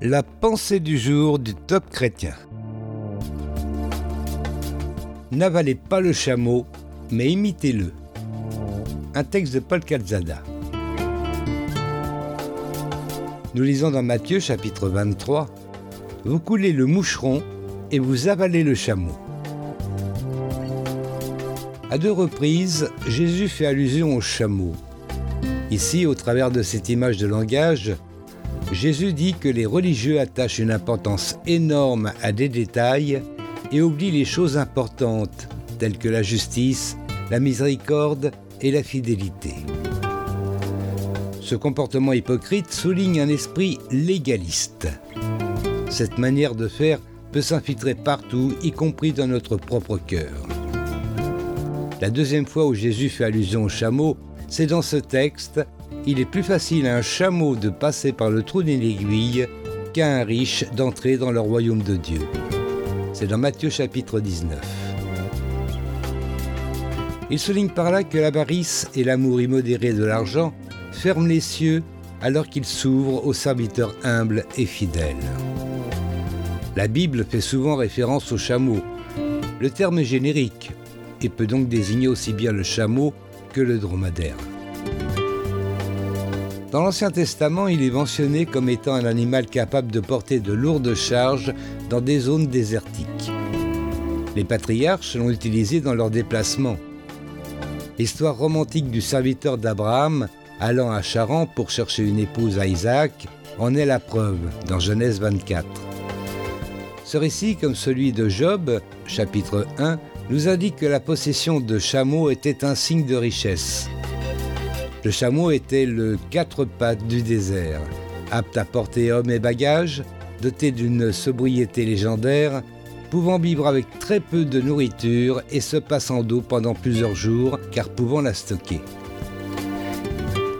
La pensée du jour du top chrétien. N'avalez pas le chameau, mais imitez-le. Un texte de Paul Calzada. Nous lisons dans Matthieu chapitre 23 Vous coulez le moucheron et vous avalez le chameau. À deux reprises, Jésus fait allusion au chameau. Ici, au travers de cette image de langage, Jésus dit que les religieux attachent une importance énorme à des détails et oublient les choses importantes, telles que la justice, la miséricorde et la fidélité. Ce comportement hypocrite souligne un esprit légaliste. Cette manière de faire peut s'infiltrer partout, y compris dans notre propre cœur. La deuxième fois où Jésus fait allusion au chameau, c'est dans ce texte il est plus facile à un chameau de passer par le trou d'une aiguille qu'à un riche d'entrer dans le royaume de Dieu. C'est dans Matthieu chapitre 19. Il souligne par là que l'avarice et l'amour immodéré de l'argent ferment les cieux alors qu'ils s'ouvrent aux serviteurs humbles et fidèles. La Bible fait souvent référence au chameau. Le terme est générique et peut donc désigner aussi bien le chameau que le dromadaire. Dans l'Ancien Testament, il est mentionné comme étant un animal capable de porter de lourdes charges dans des zones désertiques. Les patriarches l'ont utilisé dans leurs déplacements. L'histoire romantique du serviteur d'Abraham allant à Charan pour chercher une épouse à Isaac en est la preuve dans Genèse 24. Ce récit, comme celui de Job, chapitre 1, nous indique que la possession de chameaux était un signe de richesse. Le chameau était le quatre pattes du désert, apte à porter hommes et bagages, doté d'une sobriété légendaire, pouvant vivre avec très peu de nourriture et se passant d'eau pendant plusieurs jours, car pouvant la stocker.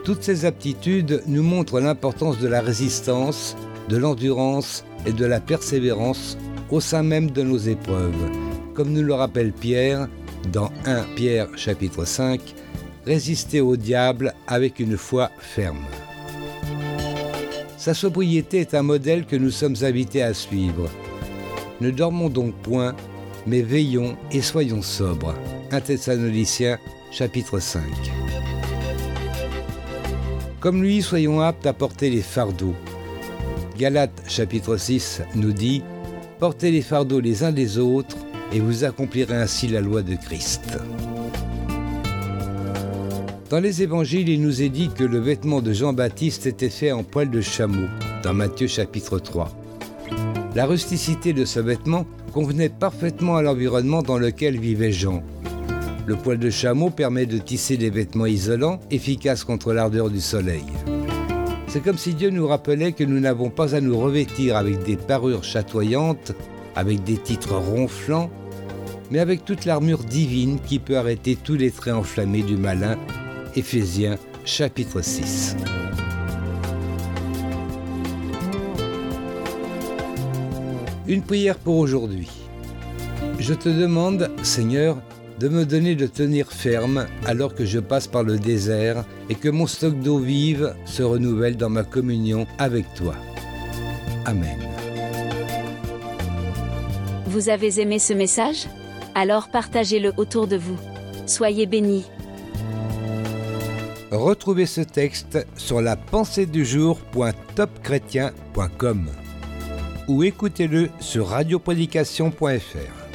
Toutes ces aptitudes nous montrent l'importance de la résistance, de l'endurance et de la persévérance au sein même de nos épreuves, comme nous le rappelle Pierre dans 1 Pierre chapitre 5, résister au diable avec une foi ferme. Sa sobriété est un modèle que nous sommes invités à suivre. Ne dormons donc point, mais veillons et soyons sobres. 1 Thessaloniciens chapitre 5. Comme lui, soyons aptes à porter les fardeaux. Galates chapitre 6 nous dit Portez les fardeaux les uns des autres et vous accomplirez ainsi la loi de Christ. Dans les évangiles, il nous est dit que le vêtement de Jean-Baptiste était fait en poil de chameau, dans Matthieu chapitre 3. La rusticité de ce vêtement convenait parfaitement à l'environnement dans lequel vivait Jean. Le poil de chameau permet de tisser des vêtements isolants, efficaces contre l'ardeur du soleil. C'est comme si Dieu nous rappelait que nous n'avons pas à nous revêtir avec des parures chatoyantes, avec des titres ronflants, mais avec toute l'armure divine qui peut arrêter tous les traits enflammés du malin Éphésiens chapitre 6. Une prière pour aujourd'hui. Je te demande, Seigneur, de me donner de tenir ferme alors que je passe par le désert et que mon stock d'eau vive se renouvelle dans ma communion avec toi. Amen. Vous avez aimé ce message? Alors partagez-le autour de vous. Soyez bénis. Retrouvez ce texte sur la ou écoutez-le sur radioprédication.fr.